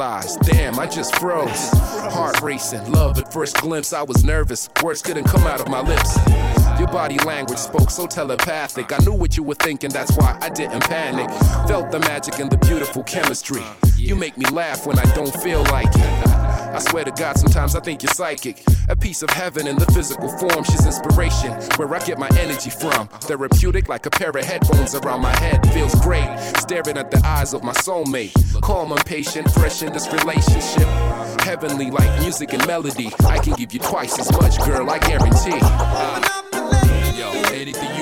Damn, I just froze. Heart racing, love at first glimpse. I was nervous, words couldn't come out of my lips. Your body language spoke so telepathic. I knew what you were thinking, that's why I didn't panic. Felt the magic and the beautiful chemistry. You make me laugh when I don't feel like it. I swear to God, sometimes I think you're psychic. A piece of heaven in the physical form. She's inspiration, where I get my energy from. Therapeutic, like a pair of headphones around my head. Feels great, staring at the eyes of my soulmate. Calm, I'm patient, fresh in this relationship. Heavenly, like music and melody. I can give you twice as much, girl, I guarantee. Uh, anything you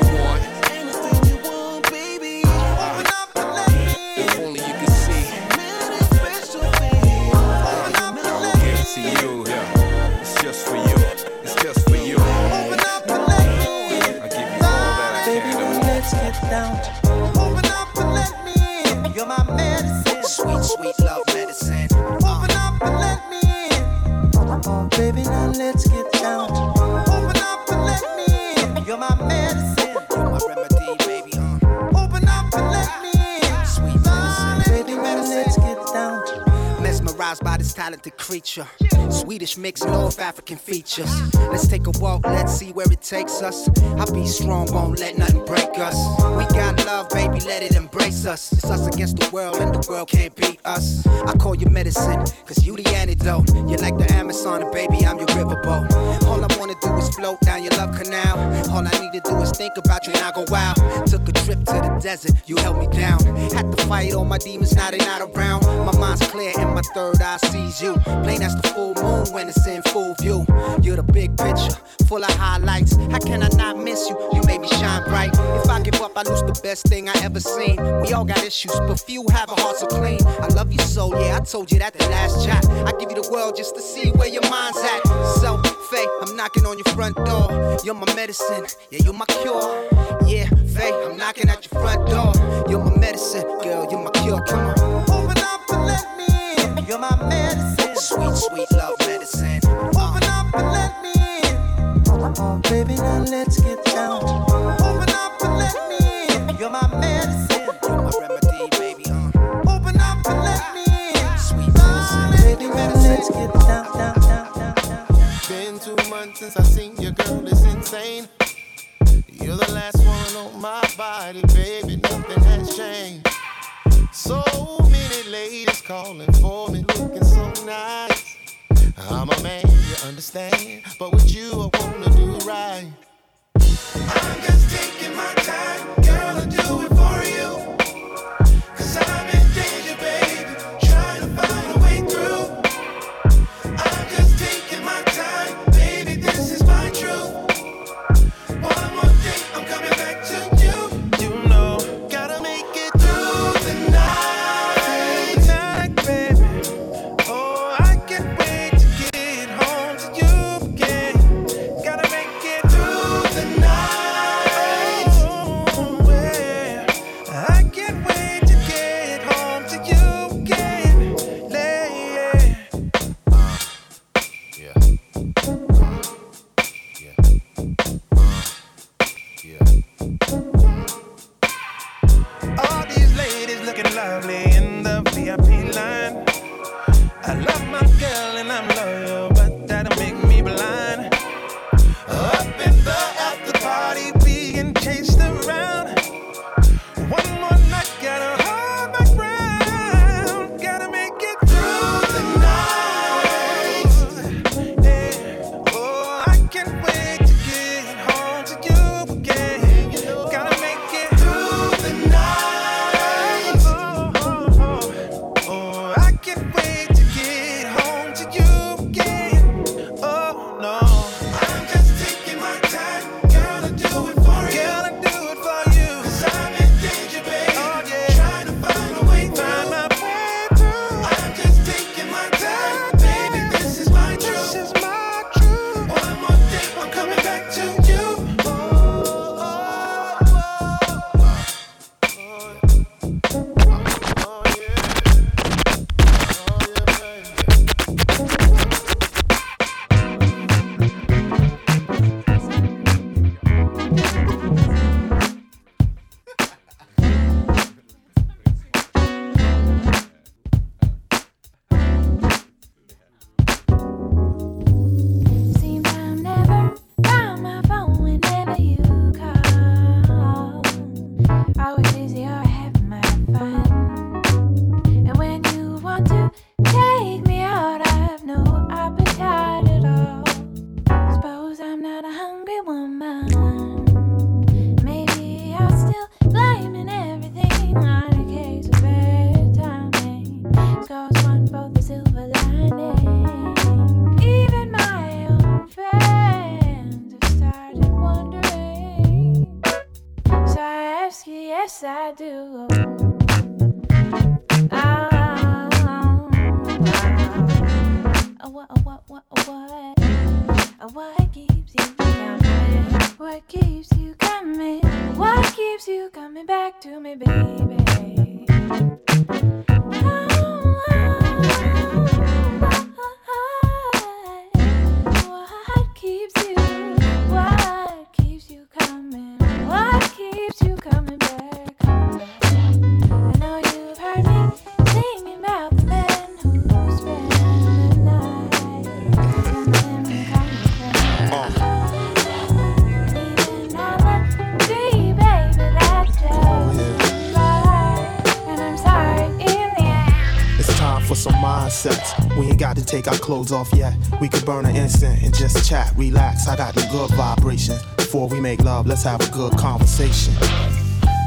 talented creature. Swedish mix, North African features. Let's take a walk, let's see where it takes us. I'll be strong, won't let nothing break us. We got love, baby, let it embrace us. It's us against the world, and the world can't beat us. I call you medicine, cause you the antidote. You're like the Amazon, and baby, I'm your riverboat. All I wanna do is float down your love canal. All I need to do is think about you and I go wow. Took a trip to the desert, you held me down. Had to fight all my demons, now they not around. My mind's clear and my third eye sees you. Plain as the full moon when it's in full view. You're the big picture, full of highlights. How can I not miss you? You made me shine bright. If I give up, I lose the best thing I ever seen. We all got issues, but few have a heart so clean. I love you so, yeah, I told you that the last chat. I give you the world just to see where your mind's at. So, Faye, I'm knocking on your front door. You're my medicine, yeah, you're my cure. Yeah, Faye, I'm knocking at your front door. You're my medicine, girl, you're my cure. Come on. Open up and let me in. You're my medicine. Sweet, sweet love medicine. Open up and let me in. Oh, baby, now let's get down. Open up and let me in. You're my medicine. You're my remedy, baby. Uh. Open up and let me in. Sweet medicine. Baby, now let's get down, down, down, down, down. Been two months since I seen your girl, it's insane. You're the last one on my body, baby, nothing has changed. So many ladies calling for me, looking so nice. I'm a man, you understand, but with you I wanna do right. I'm just taking my time, girl, yes I do. Ah, what, what, what, keeps you coming? What keeps you coming? What keeps you coming back to me, baby? Take our clothes off yet. We could burn an incense and just chat, relax. I got the good vibration. Before we make love, let's have a good conversation.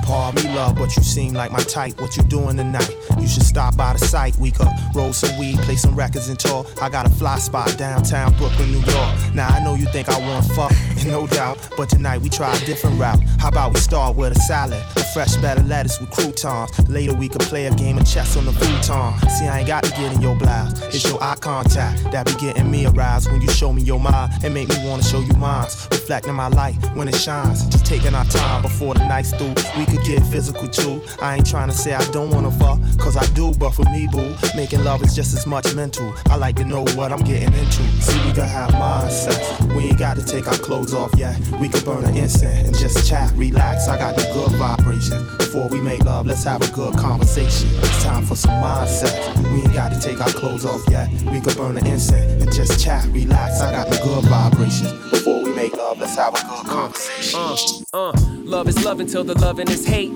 Pardon me, love, but you seem like my type. What you doing tonight? You should stop by the site. We could roll some weed, play some records and talk. I got a fly spot downtown Brooklyn, New York. Now I know you think I want fuck, no doubt. But tonight we try a different route. How about we start with a salad, a fresh of lettuce with croutons. Later we could play a game of chess on the futon. See, I ain't got to get in your blouse. It's your eye contact that be getting me aroused when you show me your mind and make me wanna show you mine. Reflecting my light when it shines. Just taking our time before the night's through. We could get physical too. I ain't trying to say I don't wanna fuck, cause I do, but for me, boo, making love is just as much mental. I like to know what I'm getting into. See, we can have mindsets. We ain't got to take our clothes off yet. We can burn an incense and just chat, relax. I got the good vibration. Before we make love, let's have a good conversation. It's time for some mindsets. We ain't got to take our clothes off yet. We can burn an incense and just chat, relax. I got the good vibration. Before we make love, let's have a good conversation. Uh, uh, love is love until the loving is hate.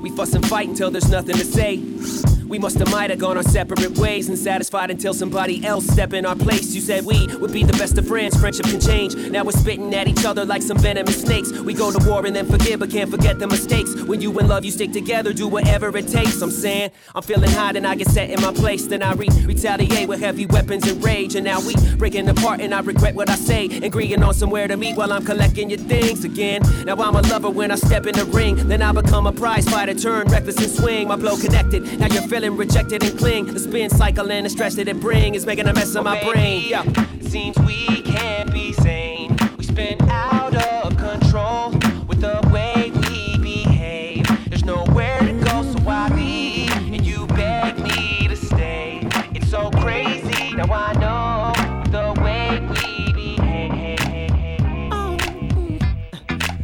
We fuss and fight until there's nothing to say. We must have might have gone our separate ways and satisfied until somebody else stepped in our place. You said we would be the best of friends, friendship can change. Now we're spitting at each other like some venomous snakes. We go to war and then forgive, but can't forget the mistakes. When you in love, you stick together, do whatever it takes. I'm saying I'm feeling hot and I get set in my place. Then I re- retaliate with heavy weapons and rage. And now we breaking apart and I regret what I say. Agreeing on somewhere to meet while I'm collecting your things again. Now I'm a lover when I step in the ring. Then I become a prize fighter, turn reckless and swing. My blow connected. Now you're feeling rejected and cling. The spin cycle and the stress that it bring is making a mess of my oh, brain. Yeah. Seems we can't be sane. We spin out of control with the way we behave. There's nowhere to go, so I leave. And you beg me to stay. It's so crazy. Now I know the way we behave. Oh,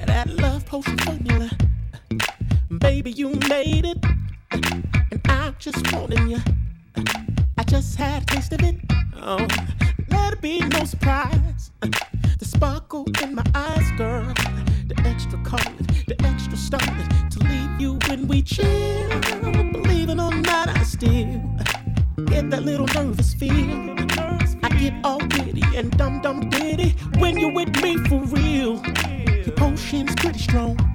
that love potion formula. Baby, you made it just wanting you. I just had a taste of it. Oh, let it be no surprise. The sparkle in my eyes, girl. The extra color, the extra stars to leave you when we chill. Believe it or not, I still get that little nervous feel. I get all giddy and dum dum diddy when you're with me for real. Your potion's pretty strong.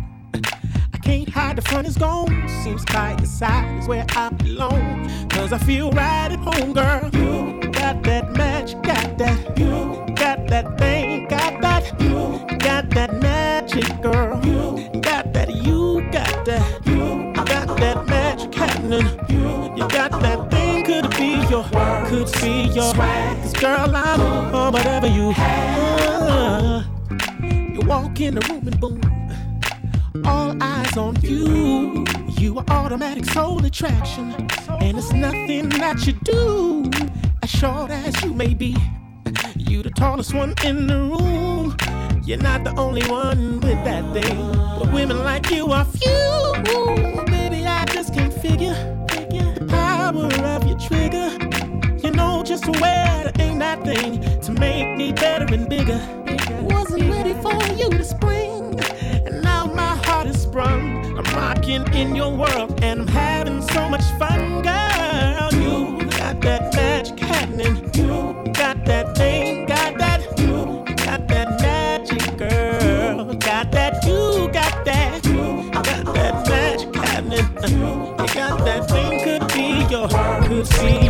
Can't hide, the front is gone. Seems the side is where I belong. Cause I feel right at home, girl. You got that match, got that. You got that thing, got that. You got that magic, girl. You got that, you got that. You got that magic happening. You got that thing, could it be your, could it be your, Cause girl, I'm on whatever you have. You walk in the room and boom all eyes on you. You are automatic soul attraction, and it's nothing that you do. As short as you may be, you the tallest one in the room. You're not the only one with that thing, but women like you are few. Baby, I just can't figure, the power of your trigger. You know just where to aim that thing to make me better and bigger. Wasn't ready for you to spring sprung. I'm rocking in your world and I'm having so much fun, girl. You got that magic happening. You got that thing, got that. You got that magic, girl. Got that. You got that. You got that magic happening. You got that thing. Could be your, could be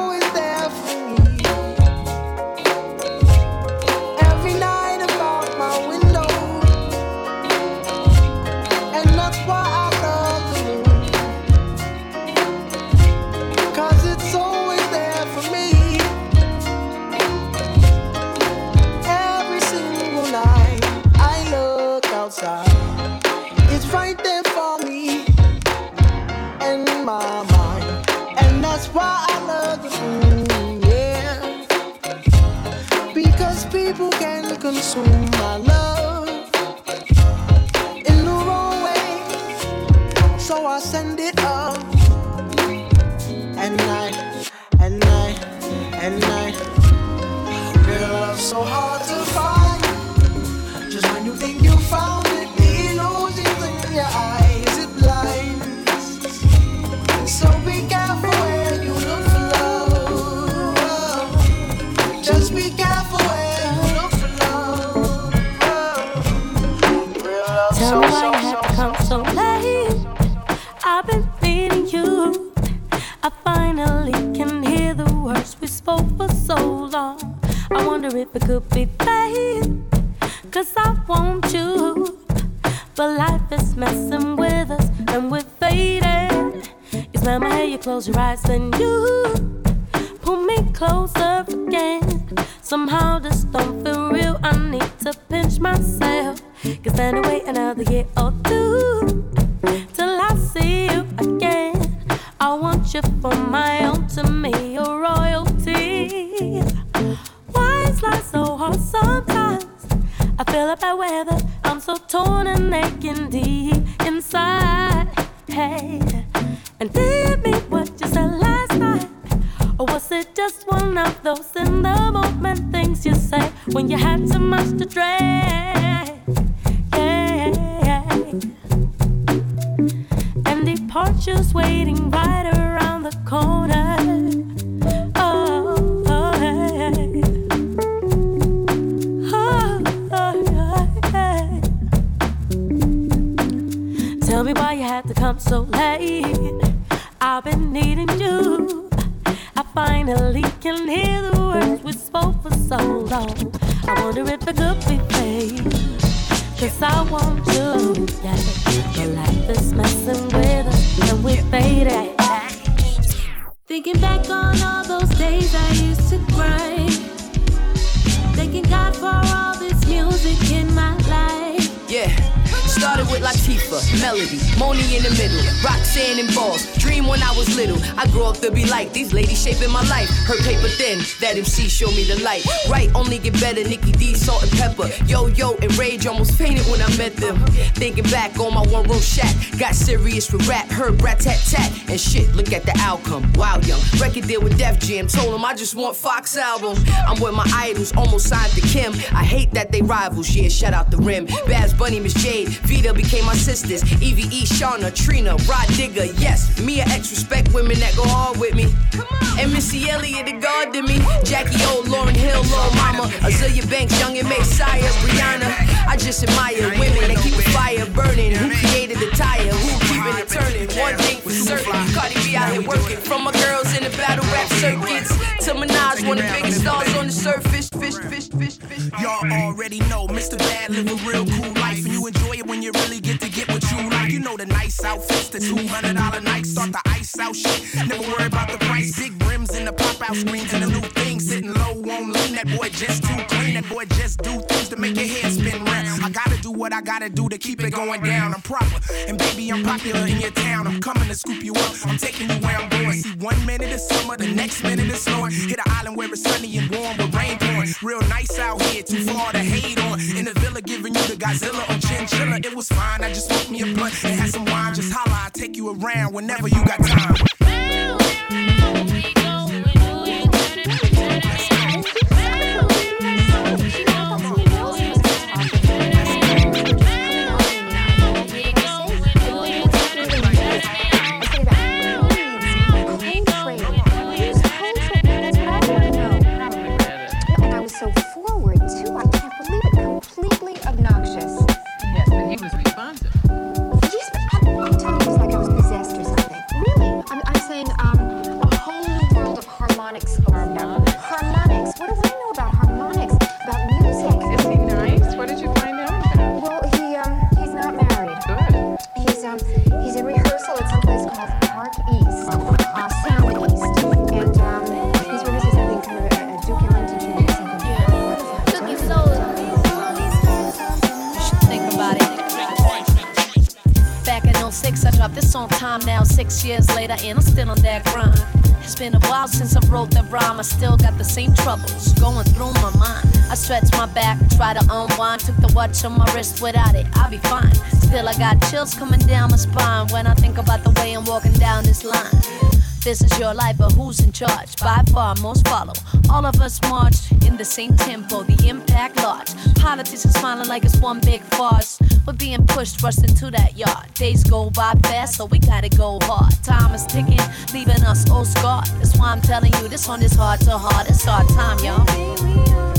always there for me. consume my love in the wrong way. So I send it up. And I, and I, and I. Real love so hard to find. Just when you think you found it, the illusion's in your eyes, it blinds. So be careful where you look for love. Just be careful. if it could be pain. Cause I want you. But life is messing with us and we're fading. You smell my hair, you close your eyes, then you pull me closer again. Somehow this don't feel real. I need to pinch myself. Cause anyway, another year or two. say when you had so much to drink? Yeah. And the porch waiting right around the corner. Oh, oh. Oh. Tell me why you had to come so late. I've been needing you. I finally can hear. wonder if it could be fake. Cause I want you, yeah. But life is messing with us and we faded. Thinking back on all those days I used to cry. Thanking God for all this music in my life. Yeah, started with like Latifah, Melody, Monie in the middle, Roxanne and Balls. Dream when I was little. I grew up to be like these ladies shaping my life. Her paper thin, that MC showed me the light. Right, only get better. Nikki D, Salt-N-Pepa. Yo yo and Rage almost fainted when I met them. Thinking back on my one room shack, got serious with rap, heard rat tat tat, and shit. Look at the outcome. Wow, young record deal with Def Jam. Told him I just want Fox album. I'm with my idols, almost signed to Kim. I hate that they rivals. Yeah, shout out the rim. Babs Bunny, Miss Jade, Vita became my sisters. EVE, Shawnna, Trina, Rah Digga. Yes, Mia X respect women that go hard with me. Come on. And Missy Elliott, the god to me. Jackie O, Lauryn Hill, Lil Mama, Azealia Banks, Young and Messiah, Brianna. I just admire women that keep the fire burning. Who created the tire? Who keeping it turning? One thing for certain, Cardi B out here working. From my girls in the battle rap circuits to Minaj, one of the biggest stars on the surface. Fish, fish, fish, fish. Y'all already know Mr. Bad live a real cool life, and you enjoy it when you really get to get what you like. You know the nice outfits, the two hundred dollar nights, start the ice out shit. Never worry about the price, big rims and the pop out screens and the new thing sitting low on lean. That boy just too clean. That boy just do things to make your head spin round. I gotta do what I gotta do to keep it going down. I'm proper, and baby I'm popular in your town. I'm coming to scoop you up. I'm taking you where I'm going. See one minute is summer, the next minute is snowing. Hit an island where it's sunny and warm with rain pouring. Real nice out here, too far to hate on. In the villa, giving you the Godzilla or chinchilla. It was fine. I just smoked me a blunt and had some wine. Just holla, I'll take you around whenever you got time. And time now, six years later, and I'm still on that grind. It's been a while since I wrote that rhyme. I still got the same troubles going through my mind. I stretch my back, try to unwind. Took the watch on my wrist without it, I'll be fine. Still, I got chills coming down my spine when I think about the way I'm walking down this line. This is your life, but who's in charge? By far, most follow. All of us march in the same tempo, the impact large. Politics is smiling like it's one big farce. We're being pushed, rushed into that yard. Days go by fast, so we gotta go hard. Time is ticking, leaving us all scarred. That's why I'm telling you, this one is hard to hard. It's our time, y'all.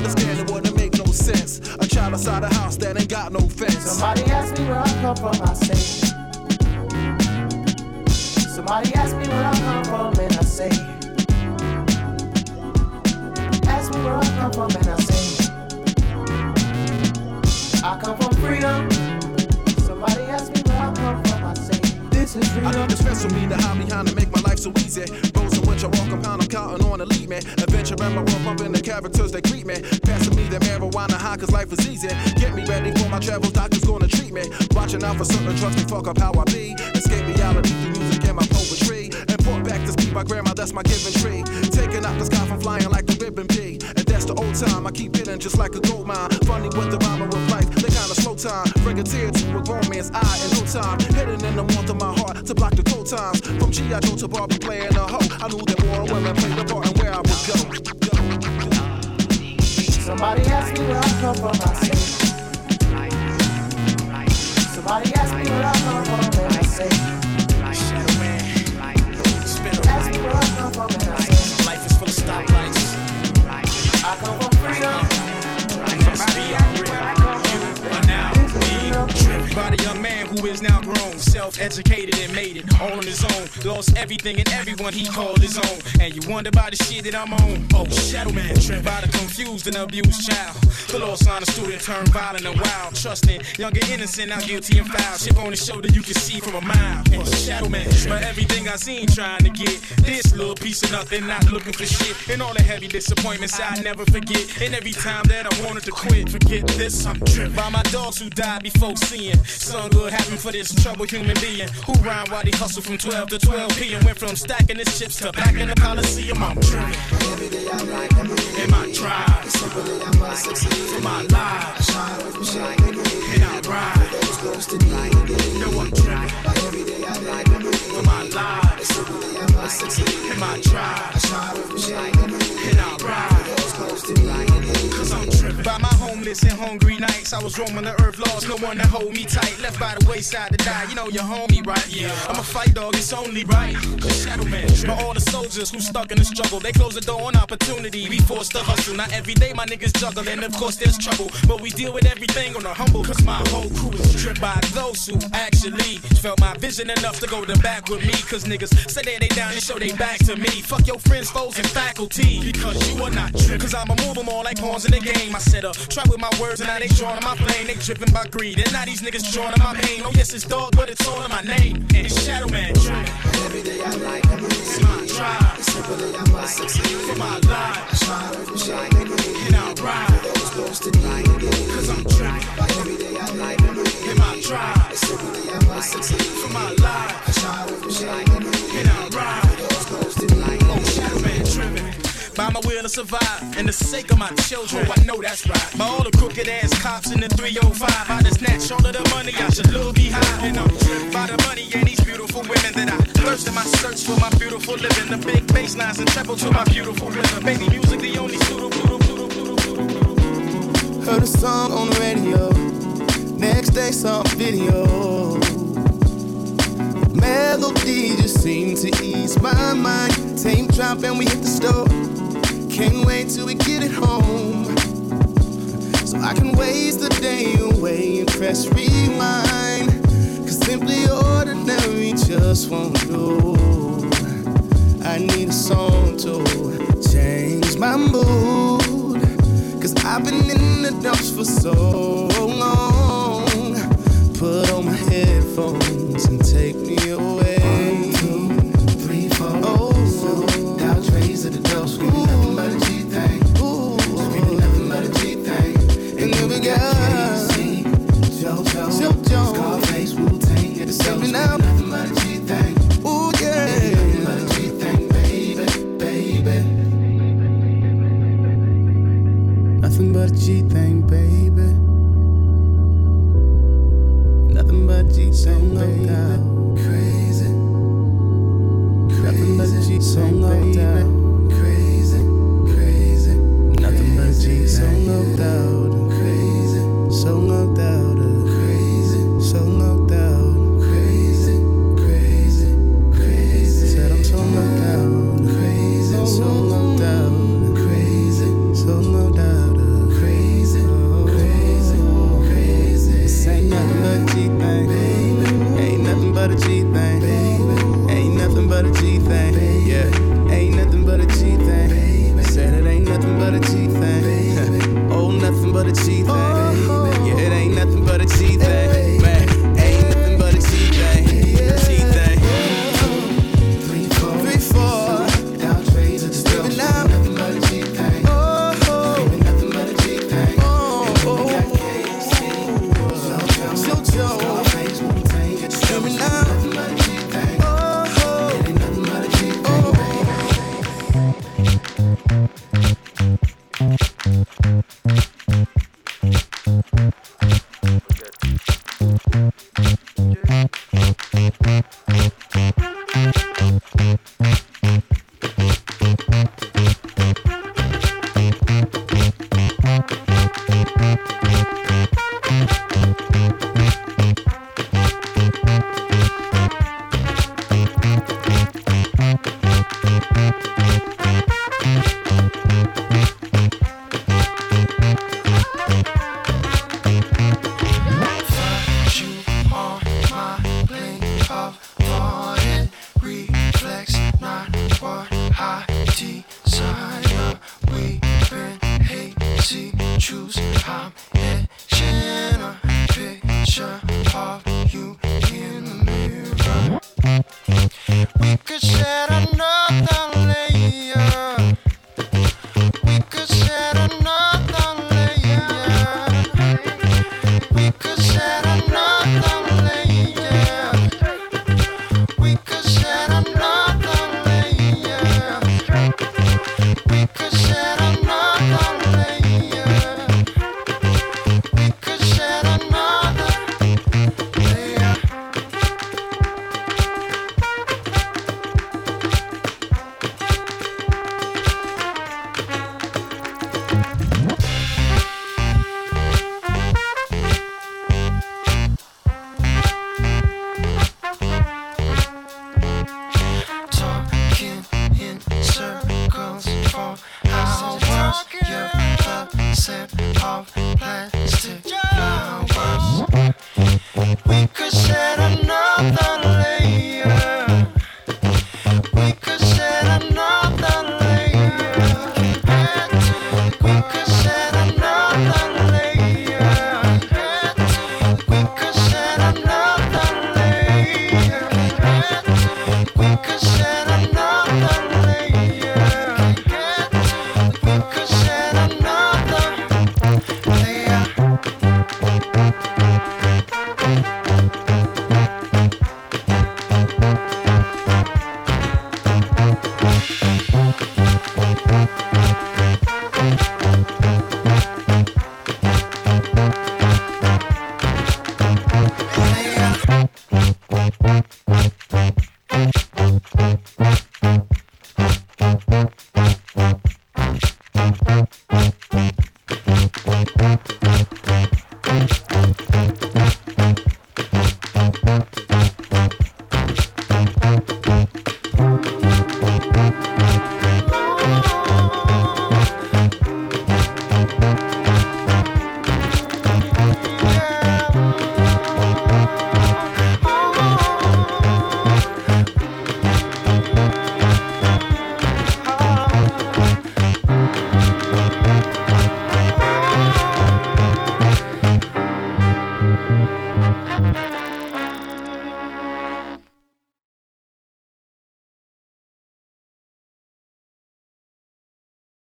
Understanding wouldn't make no sense. A child outside the house that ain't got no fence. Somebody asked me where I come from, I say. Somebody asked me where I come from, and I say. Ask me where I come from, and I say. I come from freedom. I need the stress for me to hide behind to make my life so easy. Rose and winter walk compound, I'm counting on lead me. Adventure in my world, pumping the characters that greet me. Passing me the marijuana high, cause life is easy. Get me ready for my travels, doctors gonna treat me. Watching out for certain drugs to fuck up how I be. Escape reality through music and my poetry. And pour back to speed my grandma, that's my giving tree. Taking out the sky from flying like a ribbon pea. And that's the old time, I keep hitting just like a gold mine. Funny with the rhyme with life, they kinda slow time. Bring a tear to a grown man's eye in no time. Hidden in the warmth of my heart to block the cold times. From G.I. Joe to Barbie playing a hoe. I knew that more women played the part and where I would go. Somebody asked me where I come from, I say. Somebody asked me where I come from, and I say. Life is full of stoplights. I come from freedom. By the young man who is now grown, self-educated and made it all on his own. Lost everything and everyone he called his own. And you wonder about the shit that I'm on. Oh, Shadow Man, tripped by the confused and abused child. The lost sign, a student turned violent and wild. Trusting, younger innocent, now guilty and foul. Chip on his shoulder, you can see from a mile. And Shadow Man, but everything I seen trying to get this little piece of nothing, not looking for shit. And all the heavy disappointments I never forget. And every time that I wanted to quit, forget this, I'm tripped by my dogs who died before seeing. Some good happened for this troubled human being who rhyme while they hustle from 12 to 12 p.m. Went from stacking his chips to back in the Coliseum. I'm tripping. In my drive, for my life, and I ride. No, I'm tripping. For my life, in my drive, and I ride. Cause I'm tripping. By my homeless and hungry nights, I was roaming the earth, lost no one to hold me tight. Left by the wayside to die, you know your homie, right? Yeah, I'm a fight dog, it's only right. Shadow Man, but all the soldiers who stuck in the struggle, they close the door on opportunity. We forced to hustle. Not every day my niggas juggle, and of course there's trouble. But we deal with everything on the humble, cause my whole crew is tripped by those who actually felt my vision enough to go to back with me. Cause niggas say that they down and show they back to me. Fuck your friends, foes, and faculty. Because you are not tripped. Cause I'ma move them all like pawns in the game. I set up, try with my words, and now they drawing my flame. They dripping by greed, and now these niggas drawing my pain. Oh, yes, it's dog, but it's all in my name. And it's Shadow Man. Every day I like It's my drive. For my life. And I ride. Cause I'm tripping. Every day I like In my drive. For my life. I my will to survive, and the sake of my children. Oh, I know that's right. By all the crooked ass cops in the 305, I just snatch all of the money I should look behind. And I'm by the money and these beautiful women that I thirst in my search for my beautiful living. The big bass lines and treble to my beautiful rhythm. Baby music, the only suitable. Heard a song on the radio. Next day, saw a video. Melody just seemed to ease my mind. Same drop and we hit the store. Can't wait till we get it home. So I can waste the day away and press rewind. Cause simply ordinary just won't do. I need a song to change my mood. Cause I've been in the dumps for so long. Put on my headphones but a G thing, yeah. Ain't nothing but a G thing. Said it ain't nothing but a G thing. oh, nothing but a G thing.